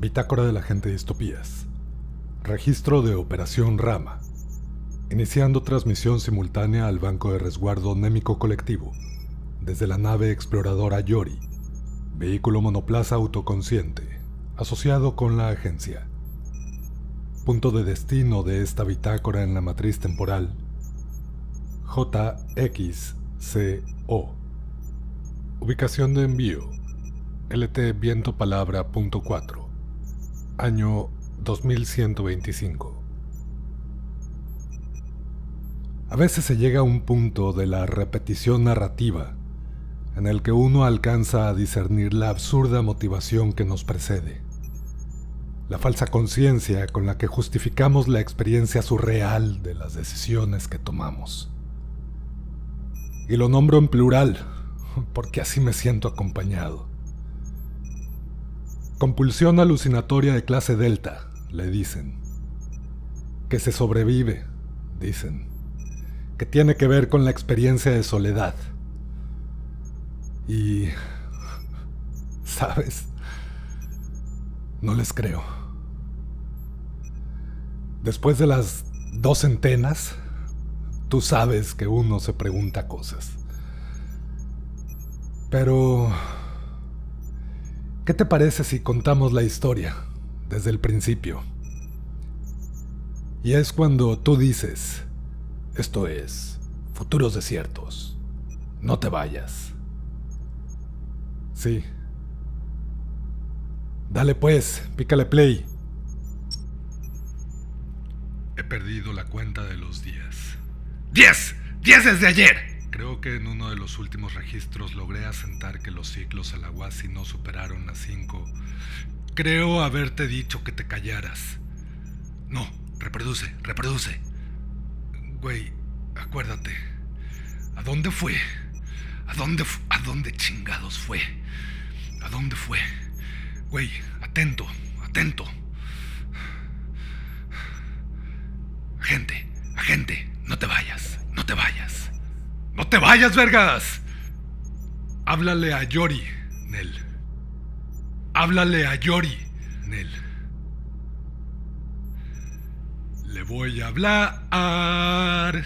Bitácora de la gente de distopías. Registro de Operación Rama. Iniciando transmisión simultánea al Banco de Resguardo Némico Colectivo, desde la nave exploradora Yori, vehículo monoplaza autoconsciente, asociado con la agencia. Punto de destino de esta bitácora en la matriz temporal JXCO. Ubicación de envío LT Viento Palabra punto 4. Año 2125. A veces se llega a un punto de la repetición narrativa en el que uno alcanza a discernir la absurda motivación que nos precede, la falsa conciencia con la que justificamos la experiencia surreal de las decisiones que tomamos. Y lo nombro en plural, porque así me siento acompañado. Compulsión alucinatoria de clase delta, le dicen. Que se sobrevive, dicen. Que tiene que ver con la experiencia de soledad. Y... ¿Sabes? No les creo. Después de las dos centenas, tú sabes que uno se pregunta cosas. Pero... ¿Qué te parece si contamos la historia desde el principio? Y es cuando tú dices, esto es, futuros desiertos, no te vayas. Sí. Dale pues, pícale play. He perdido la cuenta de los días. ¡Diez! ¡Diez desde ayer! Creo que en uno de los últimos registros logré asentar que los ciclos Alahuasi no superaron las 5. Creo haberte dicho que te callaras. No, reproduce, reproduce. Güey, acuérdate. ¿A dónde fue? ¿A dónde, a dónde chingados fue? ¿A dónde fue? Güey, atento, atento. Agente, agente, no te vayas, no te vayas. ¡No te vayas, vergas! Háblale a Yori, Nel. Háblale a Yori, Nel. Le voy a hablar.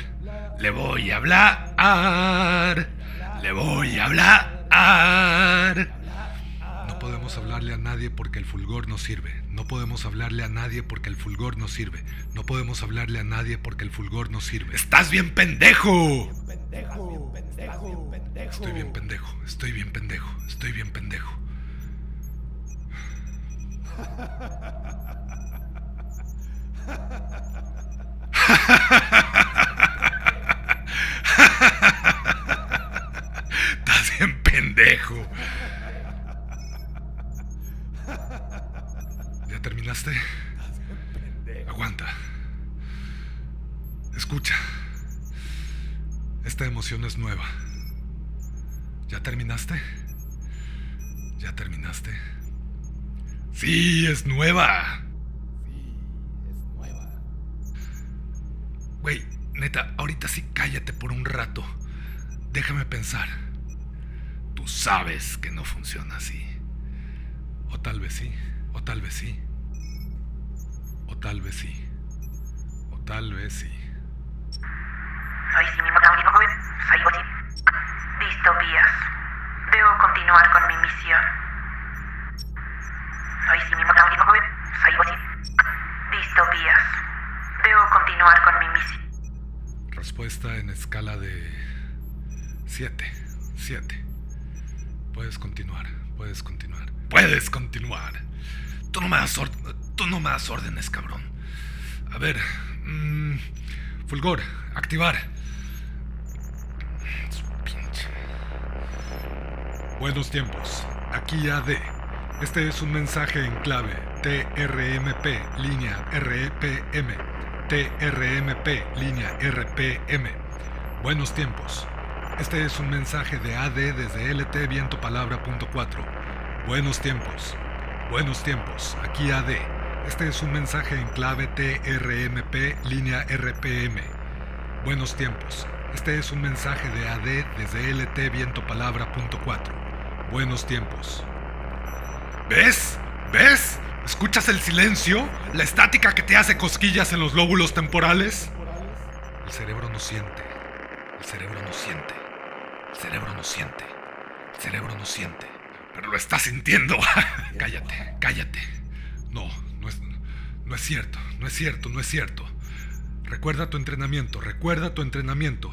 Le voy a hablar. Le voy a hablar. No podemos hablarle a nadie porque el fulgor no sirve. No podemos hablarle a nadie porque el fulgor no sirve. No podemos hablarle a nadie porque el fulgor no sirve. ¡Estás bien pendejo! Estoy bien pendejo, estoy bien pendejo, estoy bien pendejo. Estás bien pendejo. Terminaste? Aguanta. Escucha. Esta emoción es nueva. ¿Ya terminaste? ¿Ya terminaste? Sí, es nueva. Sí, es nueva. Güey, neta, ahorita sí cállate por un rato. Déjame pensar. Tú sabes que no funciona así. O tal vez sí, o tal vez sí. O tal vez sí. O tal vez sí. Distopías. Debo continuar con mi misión. Distopías. Debo continuar con mi misión. Respuesta en escala de 7. 7. Puedes continuar, puedes continuar. Puedes continuar. Tú no me das, No das órdenes, cabrón. A ver. Mm, fulgor, activar. Buenos tiempos. Aquí AD. Este es un mensaje en clave TRMP línea RPM. TRMP línea RPM. Buenos tiempos. Este es un mensaje de AD desde LT Viento Palabra punto 4. Buenos tiempos. Buenos tiempos. Aquí AD. Este es un mensaje en clave TRMP línea RPM. Buenos tiempos. Este es un mensaje de AD desde LT Viento Palabra punto 4. Buenos tiempos. ¿Ves? ¿Ves? ¿Escuchas el silencio? ¿La estática que te hace cosquillas en los lóbulos temporales? El cerebro no siente. El cerebro no siente. El cerebro no siente. El cerebro no siente. Pero lo está sintiendo. cállate, cállate. No, no es, cierto, no es cierto, no es cierto. Recuerda tu entrenamiento, recuerda tu entrenamiento.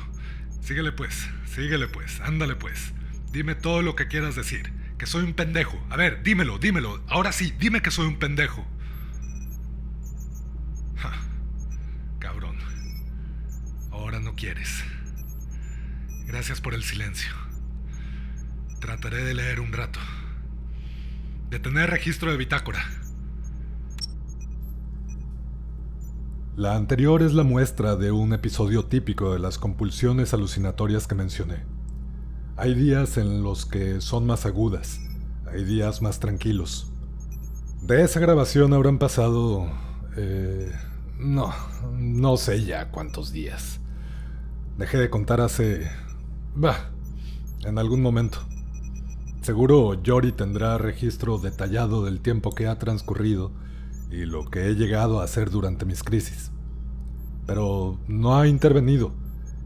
Síguele pues, síguele pues, ándale pues. Dime todo lo que quieras decir. Que soy un pendejo. A ver, dímelo, dímelo. Ahora sí, dime que soy un pendejo. cabrón. Ahora no quieres. Gracias por el silencio. Trataré de leer un rato. De tener registro de bitácora. La anterior es la muestra de un episodio típico de las compulsiones alucinatorias que mencioné. Hay días en los que son más agudas, hay días más tranquilos. De esa grabación habrán pasado... Eh, no, no sé ya cuántos días. Dejé de contar hace... Bah, en algún momento. Seguro Yori tendrá registro detallado del tiempo que ha transcurrido y lo que he llegado a hacer durante mis crisis. Pero no ha intervenido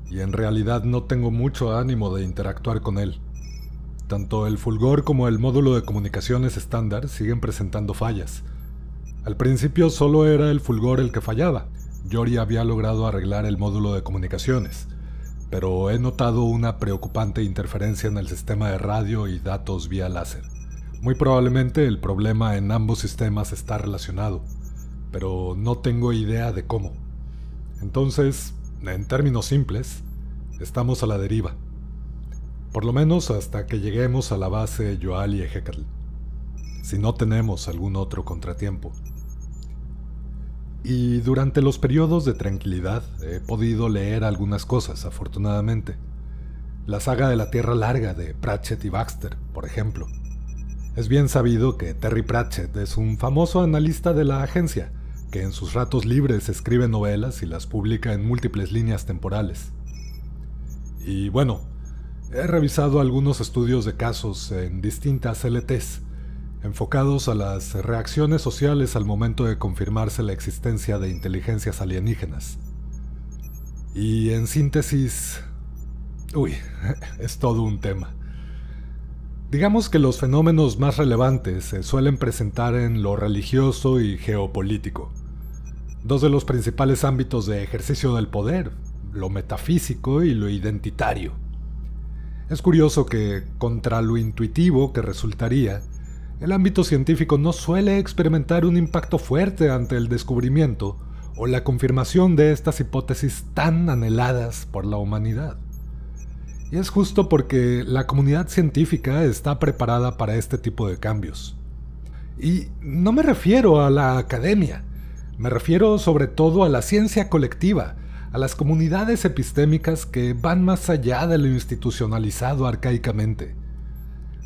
y en realidad no tengo mucho ánimo de interactuar con él. Tanto el Fulgor como el módulo de comunicaciones estándar siguen presentando fallas. Al principio solo era el Fulgor el que fallaba. Yori había logrado arreglar el módulo de comunicaciones, pero he notado una preocupante interferencia en el sistema de radio y datos vía láser. Muy probablemente el problema en ambos sistemas está relacionado, pero no tengo idea de cómo. Entonces, en términos simples, estamos a la deriva. Por lo menos hasta que lleguemos a la base Yoal y Ejecatl. Si no tenemos algún otro contratiempo. Y durante los periodos de tranquilidad he podido leer algunas cosas, afortunadamente. La saga de la Tierra Larga de Pratchett y Baxter, por ejemplo. Es bien sabido que Terry Pratchett es un famoso analista de la agencia, que en sus ratos libres escribe novelas y las publica en múltiples líneas temporales. Y bueno, he revisado algunos estudios de casos en distintas LTs, enfocados a las reacciones sociales al momento de confirmarse la existencia de inteligencias alienígenas. Y en síntesis... Uy, es todo un tema. Digamos que los fenómenos más relevantes se suelen presentar en lo religioso y geopolítico, dos de los principales ámbitos de ejercicio del poder, lo metafísico y lo identitario. Es curioso que, contra lo intuitivo que resultaría, el ámbito científico no suele experimentar un impacto fuerte ante el descubrimiento o la confirmación de estas hipótesis tan anheladas por la humanidad. Y es justo porque la comunidad científica está preparada para este tipo de cambios. Y no me refiero a la academia, me refiero sobre todo a la ciencia colectiva, a las comunidades epistémicas que van más allá de lo institucionalizado arcaicamente.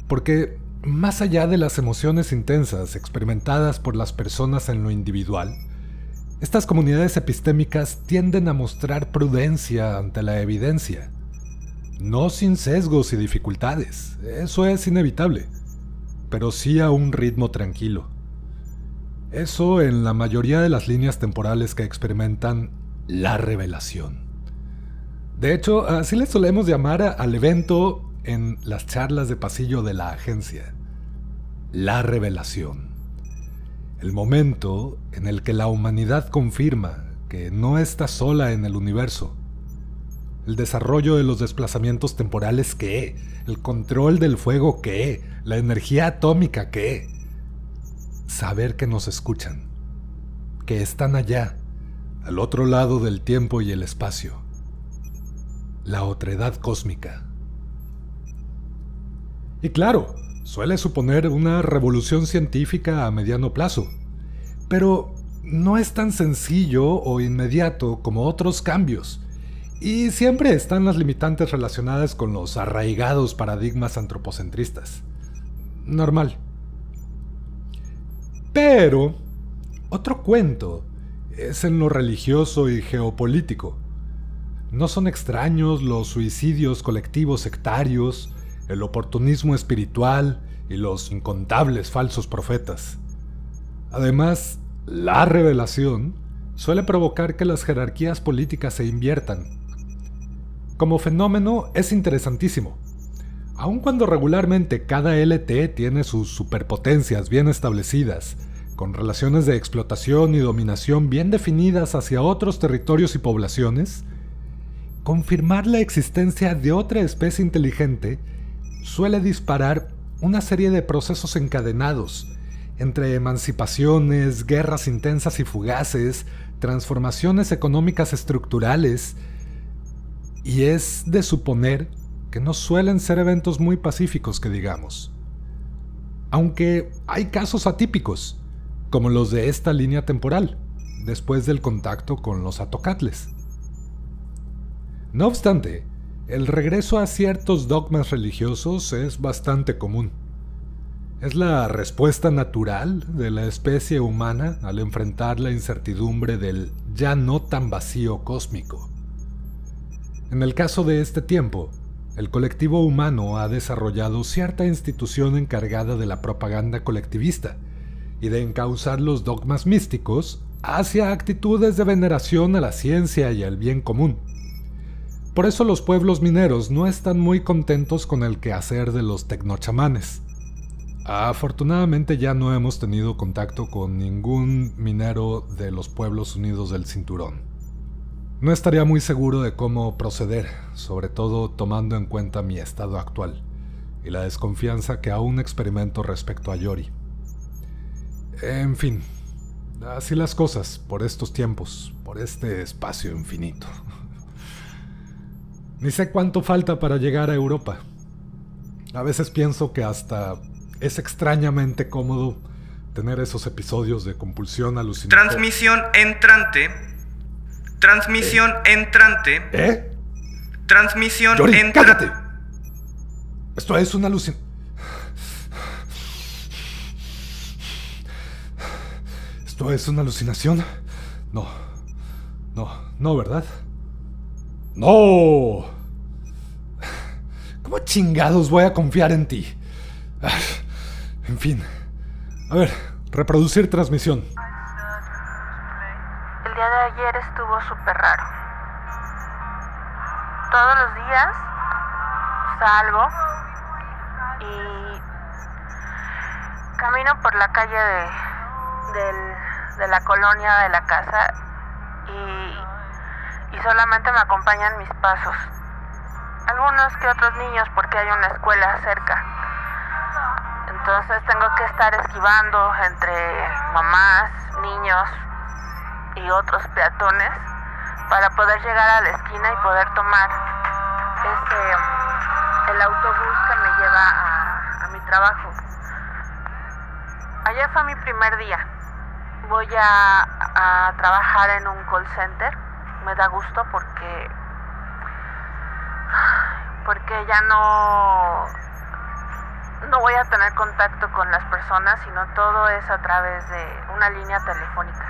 Porque más allá de las emociones intensas experimentadas por las personas en lo individual, estas comunidades epistémicas tienden a mostrar prudencia ante la evidencia no sin sesgos y dificultades, eso es inevitable, pero sí a un ritmo tranquilo. Eso en la mayoría de las líneas temporales que experimentan la revelación. De hecho, así le solemos llamar al evento en las charlas de pasillo de la agencia. La revelación. El momento en el que la humanidad confirma que no está sola en el universo el desarrollo de los desplazamientos temporales ¿qué? el control del fuego ¿qué? la energía atómica ¿qué? saber que nos escuchan, que están allá, al otro lado del tiempo y el espacio, la otredad cósmica. Y claro, suele suponer una revolución científica a mediano plazo, pero no es tan sencillo o inmediato como otros cambios y siempre están las limitantes relacionadas con los arraigados paradigmas antropocentristas. Normal. Pero, otro cuento es en lo religioso y geopolítico. No son extraños los suicidios colectivos sectarios, el oportunismo espiritual y los incontables falsos profetas. Además, la revelación suele provocar que las jerarquías políticas se inviertan. Como fenómeno es interesantísimo. Aun cuando regularmente cada LT tiene sus superpotencias bien establecidas, con relaciones de explotación y dominación bien definidas hacia otros territorios y poblaciones, confirmar la existencia de otra especie inteligente suele disparar una serie de procesos encadenados, entre emancipaciones, guerras intensas y fugaces, transformaciones económicas estructurales, y es de suponer que no suelen ser eventos muy pacíficos que digamos. Aunque hay casos atípicos, como los de esta línea temporal, después del contacto con los atocatles. No obstante, el regreso a ciertos dogmas religiosos es bastante común. Es la respuesta natural de la especie humana al enfrentar la incertidumbre del ya no tan vacío cósmico. En el caso de este tiempo, el colectivo humano ha desarrollado cierta institución encargada de la propaganda colectivista y de encauzar los dogmas místicos hacia actitudes de veneración a la ciencia y al bien común. Por eso los pueblos mineros no están muy contentos con el quehacer de los tecnochamanes. Afortunadamente ya no hemos tenido contacto con ningún minero de los pueblos unidos del cinturón. No estaría muy seguro de cómo proceder, sobre todo tomando en cuenta mi estado actual y la desconfianza que aún experimento respecto a Yori. En fin, así las cosas por estos tiempos, por este espacio infinito. Ni sé cuánto falta para llegar a Europa. A veces pienso que hasta es extrañamente cómodo tener esos episodios de compulsión alucinante. Transmisión entrante. Transmisión ¿Eh? entrante. ¿Eh? Transmisión entrante. cállate. Esto es una alucinación. ¿Esto es una alucinación? No. No, no, ¿verdad? ¡No! ¿Cómo chingados voy a confiar en ti? Ah, En fin. A ver, reproducir transmisión. Ayer estuvo súper raro. Todos los días salgo y camino por la calle de, de la colonia de la casa y, y solamente me acompañan mis pasos. Algunos que otros niños porque hay una escuela cerca. Entonces tengo que estar esquivando entre mamás, niños y otros peatones para poder llegar a la esquina y poder tomar este el autobús que me lleva a, mi trabajo. Ayer fue mi primer día. Voy a, a trabajar en un call center. Me da gusto porque porque ya no no voy a tener contacto con las personas, sino todo es a través de una línea telefónica.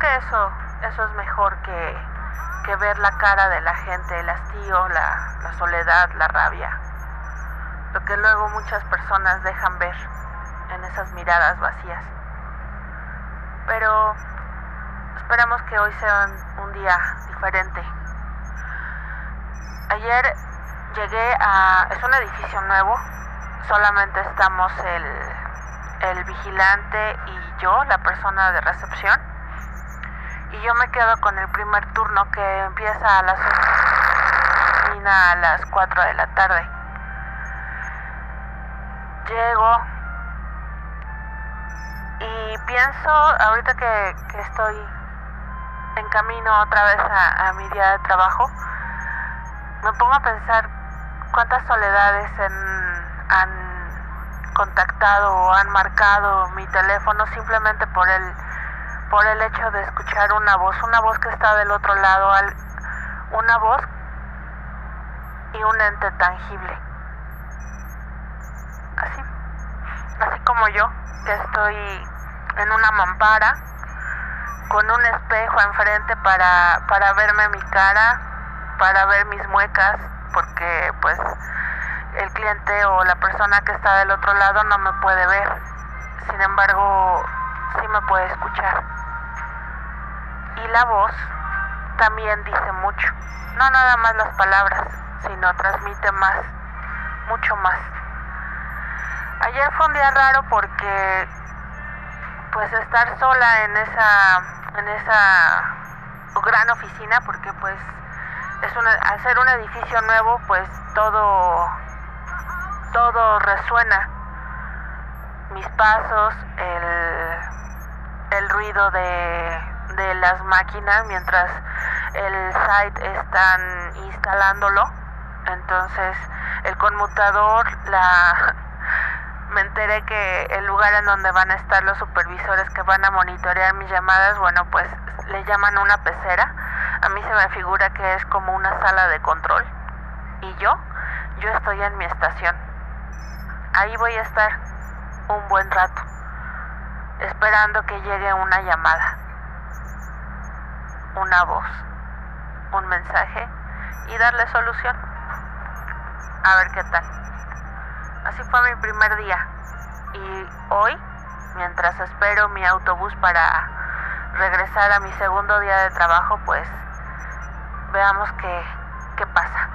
Que eso, eso es mejor que, que ver la cara de la gente, el hastío, la, la soledad, la rabia. Lo que luego muchas personas dejan ver en esas miradas vacías. Pero esperamos que hoy sea un día diferente. Ayer llegué a... es un edificio nuevo, solamente estamos el, el vigilante y yo, la persona de recepción. Y yo me quedo con el primer turno que empieza a las 8 y termina a las 4 de la tarde. Llego y pienso, ahorita que, estoy en camino otra vez a, mi día de trabajo, me pongo a pensar cuántas soledades han contactado o han marcado mi teléfono simplemente por el por el hecho de escuchar una voz, una voz que está del otro lado, una voz y un ente tangible. Así, así como yo, que estoy en una mampara con un espejo enfrente para, para verme mi cara, para ver mis muecas, porque pues el cliente o la persona que está del otro lado no me puede ver. Sin embargo, sí me puede escuchar. Y la voz también dice mucho. No nada más las palabras, sino transmite más, mucho más. Ayer fue un día raro porque pues estar sola en esa en esa gran oficina porque pues es al ser un edificio nuevo pues todo todo resuena mis pasos el, el ruido de, de las máquinas mientras el site están instalándolo entonces el conmutador la me enteré que el lugar en donde van a estar los supervisores que van a monitorear mis llamadas, bueno, pues le llaman una pecera. A mí se me figura que es como una sala de control. Y yo, yo estoy en mi estación. Ahí voy a estar un buen rato, esperando que llegue una llamada, una voz, un mensaje y darle solución. A ver qué tal. Así fue mi primer día. Y hoy, mientras espero mi autobús para regresar a mi segundo día de trabajo, pues veamos qué, qué pasa.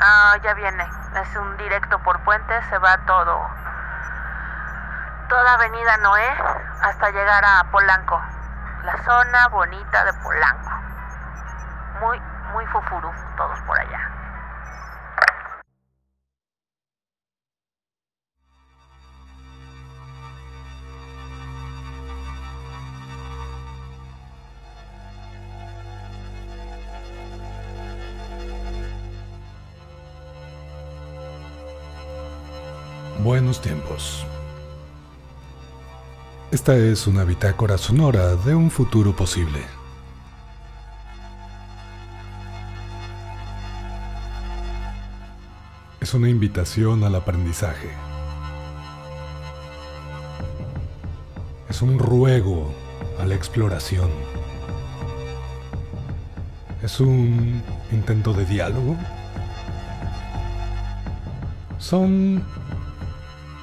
Ah, ya viene. Es un directo por puente, se va todo. Toda Avenida Noé hasta llegar a Polanco. La zona bonita de Polanco. Muy, muy fufurú, todos por allá. Buenos tiempos. Esta es una bitácora sonora de un futuro posible. Es una invitación al aprendizaje. Es un ruego a la exploración. Es un intento de diálogo. Son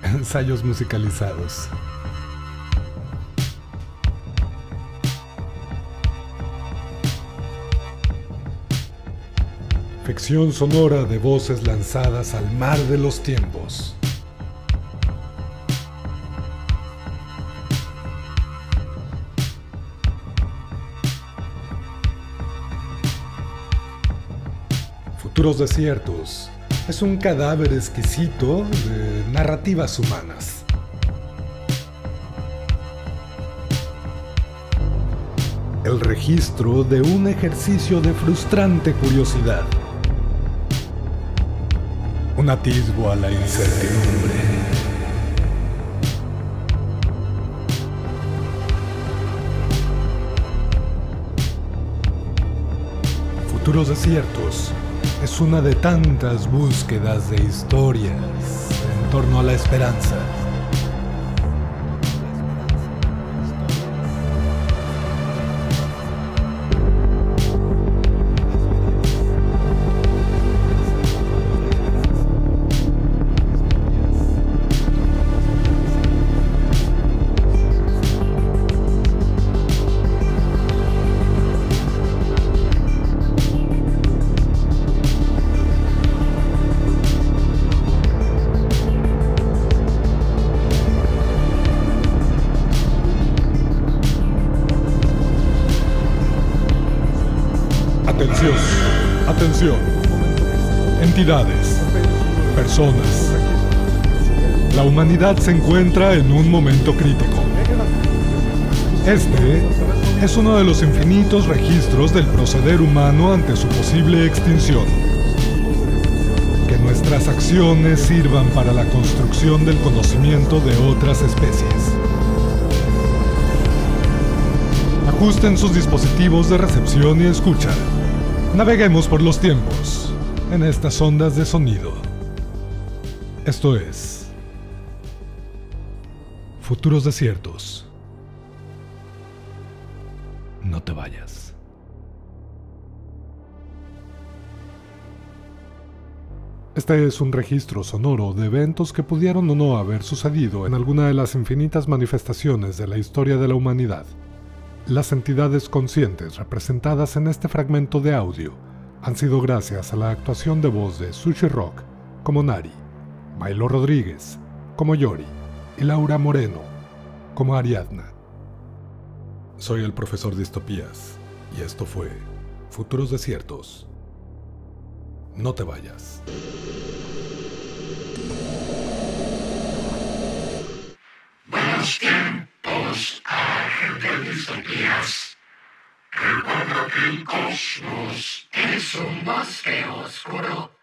ensayos musicalizados. Ficción sonora de voces lanzadas al mar de los tiempos. Futuros desiertos, es un cadáver exquisito de narrativas humanas. El registro de un ejercicio de frustrante curiosidad. Un atisbo a la incertidumbre. Futuros desiertos es una de tantas búsquedas de historias en torno a la esperanza. Humanidad se encuentra en un momento crítico. Este es uno de los infinitos registros del proceder humano ante su posible extinción. Que nuestras acciones sirvan para la construcción del conocimiento de otras especies. Ajusten sus dispositivos de recepción y escucha. Naveguemos por los tiempos en estas ondas de sonido. Esto es Futuros Desiertos. No te vayas. Este es un registro sonoro de eventos que pudieron o no haber sucedido en alguna de las infinitas manifestaciones de la historia de la humanidad. Las entidades conscientes representadas en este fragmento de audio han sido gracias a la actuación de voz de Sushi Rock como Nari, Milo Rodríguez como Yori y Laura Moreno como Ariadna. Soy el profesor Distopías y esto fue Futuros Desiertos. No te vayas. Buenos tiempos, ángel de distopías. Recuerda que el cosmos es un bosque oscuro